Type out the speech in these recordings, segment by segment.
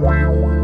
Wow.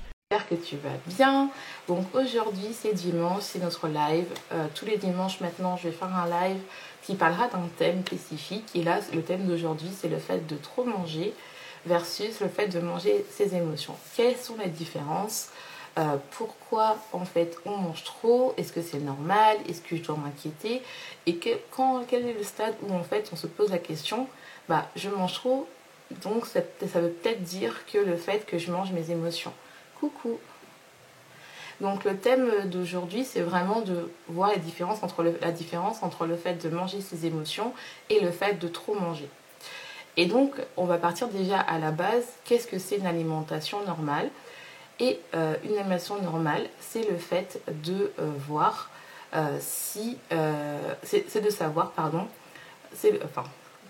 J'espère que tu vas bien. Donc aujourd'hui c'est dimanche, c'est notre live. Euh, tous les dimanches maintenant je vais faire un live qui parlera d'un thème spécifique. Et là le thème d'aujourd'hui c'est le fait de trop manger versus le fait de manger ses émotions. Quelles sont les différences? Euh, Pourquoi en fait on mange trop? Est-ce que c'est normal? Est-ce que je dois m'inquiéter? Et quand, quel est le stade où en fait on se pose la question bah je mange trop donc ça veut peut-être dire que le fait que je mange mes émotions. Coucou donc le thème d'aujourd'hui, c'est vraiment de voir la différence, entre le, fait de manger ses émotions et le fait de trop manger. Et donc, on va partir déjà à la base. Qu'est-ce que c'est une alimentation normale? Et euh, une alimentation normale, c'est le fait de euh, voir euh, si... c'est de savoir, pardon. Enfin,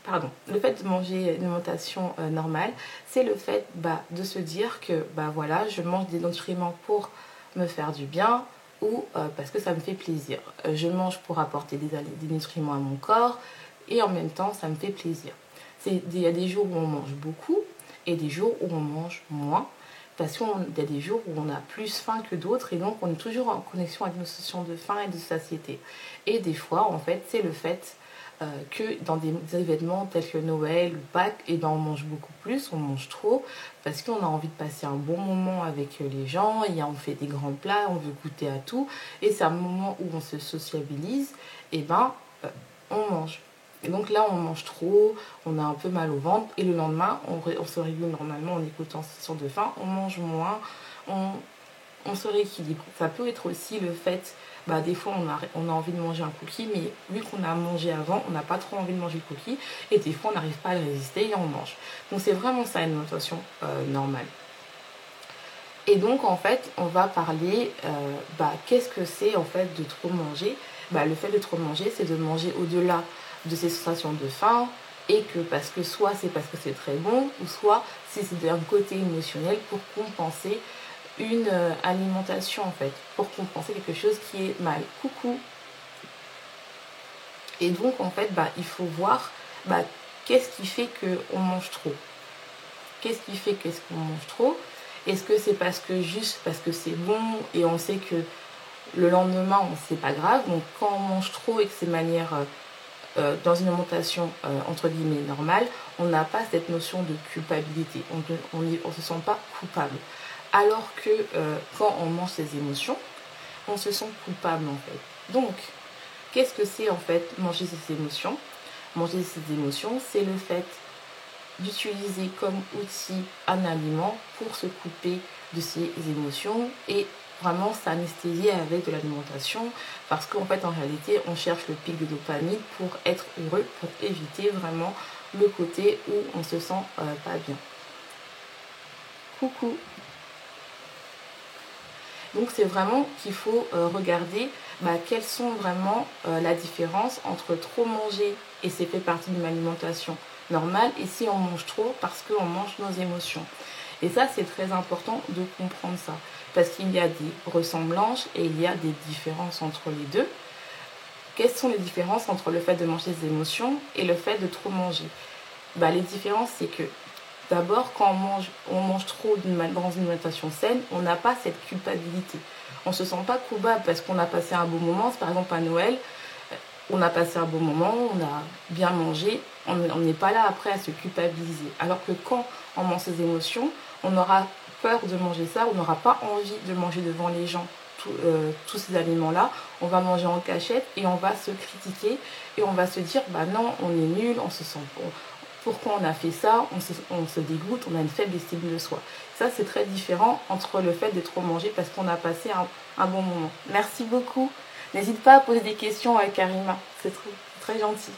pardon, le fait de manger une alimentation normale, c'est le fait bah, de se dire que, bah voilà, je mange des nutriments pour me faire du bien ou euh, parce que ça me fait plaisir. Euh, je mange pour apporter des, nutriments à mon corps et en même temps ça me fait plaisir. Il y a des jours où on mange beaucoup et des jours où on mange moins parce qu'il y a des jours où on a plus faim que d'autres et donc on est toujours en connexion avec nos sensations de faim et de satiété. Et des fois en fait c'est le fait euh, que dans des événements tels que Noël ou Pâques, et ben on mange beaucoup plus, on mange trop, parce qu'on a envie de passer un bon moment avec les gens, et on fait des grands plats, on veut goûter à tout, et c'est un moment où on se sociabilise, et ben euh, on mange. Et donc là, on mange trop, on a un peu mal au ventre, et le lendemain, on, se régule normalement en écoutant sensation de faim, on mange moins, on se rééquilibre. Ça peut être aussi le fait bah, des fois on a, envie de manger un cookie, mais vu qu'on a mangé avant, on n'a pas trop envie de manger le cookie, et des fois on n'arrive pas à résister et on mange. Donc c'est vraiment ça une alimentation euh, normale. Et donc en fait, on va parler, euh, bah, qu'est-ce que c'est en fait de trop manger bah, Le fait de trop manger, c'est de manger au-delà de ces sensations de faim, et que parce que soit c'est parce que c'est très bon, ou soit c'est d'un côté émotionnel pour compenser une euh, alimentation en fait pour compenser quelque chose qui est mal. Coucou. Et donc en fait bah, il faut voir bah, qu'est-ce qui fait qu'on mange trop? Qu'est-ce qui fait qu'est-ce qu'on mange trop? Est-ce que c'est parce que juste parce que c'est bon et on sait que le lendemain c'est pas grave? Donc quand on mange trop et que c'est manière euh, euh, dans une alimentation entre guillemets normale, on n'a pas cette notion de culpabilité. On ne se sent pas coupable. Alors que euh, quand on mange ses émotions, on se sent coupable en fait. Donc, qu'est-ce que c'est en fait manger ses émotions? Manger ses émotions, c'est le fait d'utiliser comme outil un aliment pour se couper de ses émotions et vraiment s'anesthésier avec de l'alimentation parce qu'en fait en réalité on cherche le pic de dopamine pour être heureux, pour éviter vraiment le côté où on se sent euh, pas bien. Coucou donc c'est vraiment qu'il faut euh, regarder bah, quelles sont vraiment euh, la différence entre trop manger et c'est fait partie d'une alimentation normale et si on mange trop parce qu'on mange nos émotions. Et ça c'est très important de comprendre ça parce qu'il y a des ressemblances et il y a des différences entre les deux. Quelles sont les différences entre le fait de manger des émotions et le fait de trop manger? Bah, Les différences c'est que D'abord, quand on mange, on trop dans une alimentation saine, on n'a pas cette culpabilité. On ne se sent pas coupable parce qu'on a passé un beau moment. Par exemple, à Noël, on a passé un bon moment, on a bien mangé, on n'est pas là après à se culpabiliser. Alors que quand on mange ses émotions, on aura peur de manger ça, on n'aura pas envie de manger devant les gens euh, tous ces aliments-là. On va manger en cachette et on va se critiquer et on va se dire bah non, on est nul, on se sent bon. Pourquoi on a fait ça on se, dégoûte, on a une faible estime de soi. Ça, c'est très différent entre le fait d'être trop mangé parce qu'on a passé un, bon moment. Merci beaucoup. N'hésite pas à poser des questions à Karima. C'est très, très gentil.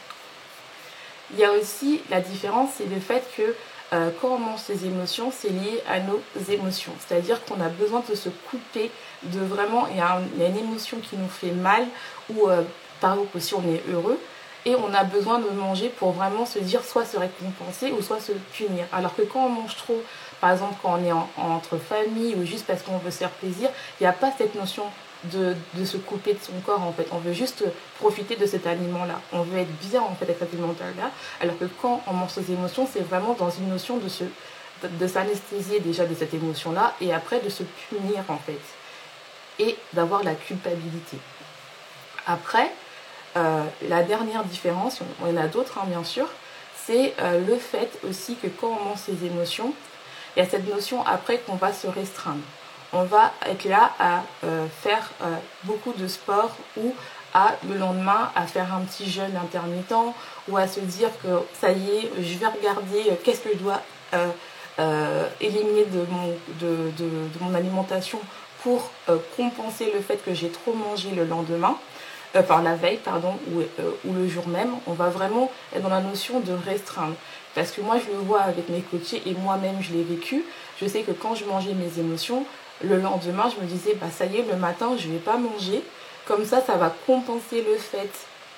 Il y a aussi la différence, c'est le fait que euh, quand on mange ses émotions, c'est lié à nos émotions. C'est-à-dire qu'on a besoin de se couper de vraiment, il y, a une émotion qui nous fait mal, ou euh, par exemple si on est heureux, et on a besoin de manger pour vraiment se dire soit se récompenser ou soit se punir. Alors que quand on mange trop, par exemple quand on est entre famille ou juste parce qu'on veut se faire plaisir, il n'y a pas cette notion de, se couper de son corps en fait. On veut juste profiter de cet aliment-là. On veut être bien en fait avec cet aliment-là. Alors que quand on mange ses émotions, c'est vraiment dans une notion de de s'anesthésier déjà de cette émotion-là et après de se punir en fait. Et d'avoir la culpabilité. Après, euh, la dernière différence, on en a d'autres hein, bien sûr, c'est euh, le fait aussi que quand on mange ses émotions, il y a cette notion après qu'on va se restreindre. On va être là à euh, faire beaucoup de sport ou à le lendemain à faire un petit jeûne intermittent ou à se dire que ça y est, je vais regarder qu'est-ce que je dois éliminer de, mon, alimentation pour compenser le fait que j'ai trop mangé le lendemain, par la veille, pardon, ou, ou, le jour même. On va vraiment être dans la notion de restreindre. Parce que moi, je le vois avec mes coachés et moi-même, je l'ai vécu. Je sais que quand je mangeais mes émotions, le lendemain, je me disais, bah ça y est, le matin, je ne vais pas manger. Comme ça, ça va compenser le fait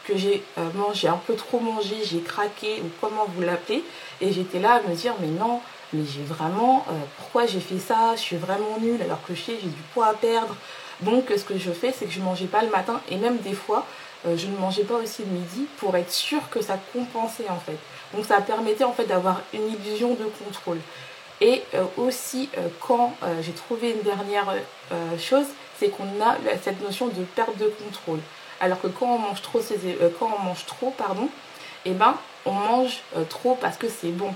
que j'ai euh, mangé un peu trop mangé, j'ai craqué, ou comment vous l'appelez. Et j'étais là à me dire, mais non, mais j'ai vraiment, euh, pourquoi j'ai fait ça? Je suis vraiment nulle alors que je sais, j'ai du poids à perdre. Donc, ce que je fais, c'est que je ne mangeais pas le matin. Et même des fois, euh, je ne mangeais pas aussi le midi pour être sûre que ça compensait en fait. Donc, ça permettait en fait d'avoir une illusion de contrôle. Et euh, aussi, euh, quand j'ai trouvé une dernière chose, c'est qu'on a cette notion de perte de contrôle. Alors que quand on mange trop, quand on mange trop, pardon, eh ben, on mange trop parce que c'est bon.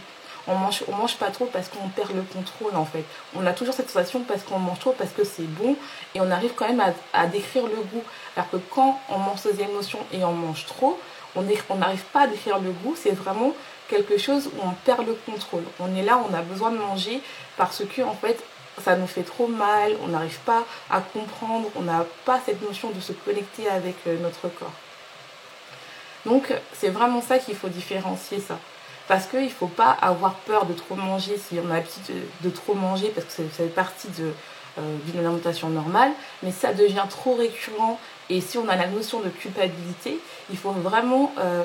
On mange, mange pas trop parce qu'on perd le contrôle en fait. On a toujours cette sensation parce qu'on mange trop, parce que c'est bon, et on arrive quand même à, à, décrire le goût. Alors que quand on mange ses émotions et on mange trop, on n'arrive pas à décrire le goût, c'est vraiment quelque chose où on perd le contrôle. On est là, on a besoin de manger parce que en fait ça nous fait trop mal, on n'arrive pas à comprendre, on n'a pas cette notion de se connecter avec euh, notre corps. Donc c'est vraiment ça qu'il faut différencier ça. Parce qu'il ne faut pas avoir peur de trop manger. Si on a l'habitude de, trop manger parce que ça fait partie euh, d'une alimentation normale, mais ça devient trop récurrent. Et si on a la notion de culpabilité, il faut vraiment euh,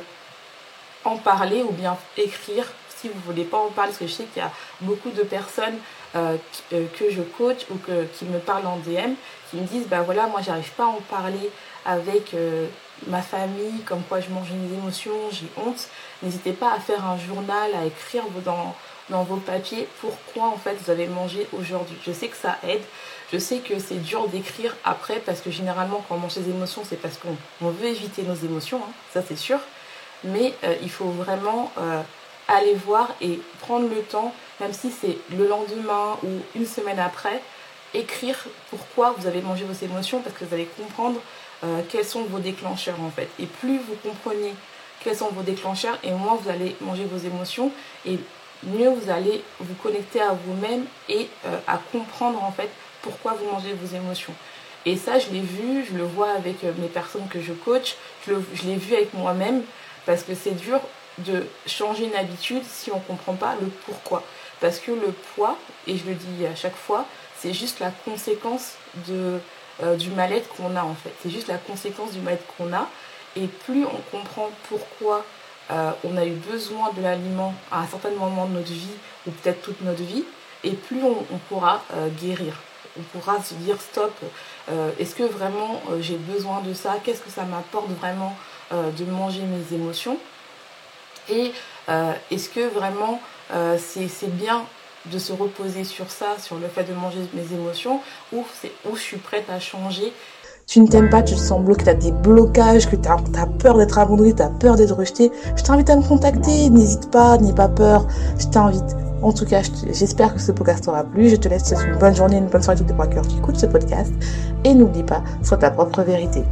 en parler ou bien écrire si vous ne voulez pas en parler, parce que je sais qu'il y a beaucoup de personnes euh, que je coach ou que, qui me parlent en DM, qui me disent, bah voilà, moi j'arrive pas à en parler avec euh, ma famille, comme quoi je mange mes émotions, j'ai honte. N'hésitez pas à faire un journal, à écrire dans, dans vos papiers pourquoi en fait vous avez mangé aujourd'hui. Je sais que ça aide, je sais que c'est dur d'écrire après parce que généralement quand on mange ses émotions c'est parce qu'on veut éviter nos émotions, hein, ça c'est sûr mais euh, il faut vraiment euh, aller voir et prendre le temps, même si c'est le lendemain ou une semaine après, écrire pourquoi vous avez mangé vos émotions parce que vous allez comprendre euh, quels sont vos déclencheurs en fait. Et plus vous comprenez quels sont vos déclencheurs et moins vous allez manger vos émotions et mieux vous allez vous connecter à vous-même et à comprendre en fait pourquoi vous mangez vos émotions. Et ça, je l'ai vu, je le vois avec mes personnes que je coach, je l'ai vu avec moi-même. Parce que c'est dur de changer une habitude si on ne comprend pas le pourquoi. Parce que le poids, et je le dis à chaque fois, c'est juste la conséquence de, euh, du mal-être qu'on a en fait. C'est juste la conséquence du mal-être qu'on a. Et plus on comprend pourquoi euh, on a eu besoin de l'aliment à un certain moment de notre vie, ou peut-être toute notre vie, et plus on, pourra euh, guérir. On pourra se dire stop, est-ce que vraiment j'ai besoin de ça? Qu'est-ce que ça m'apporte vraiment de manger mes émotions? Et est-ce que vraiment c'est bien de se reposer sur ça, sur le fait de manger mes émotions, ou, où je suis prête à changer tu ne t'aimes pas, tu te sens bloqué, tu as des blocages, que tu as, peur d'être abandonné, tu as peur d'être rejeté, je t'invite à me contacter. N'hésite pas, n'aie pas peur. Je t'invite. En tout cas, j'espère que ce podcast t'aura plu. Je te laisse une bonne journée, une bonne soirée, toutes les trois cœurs qui écoutent ce podcast. Et n'oublie pas, sois ta propre vérité.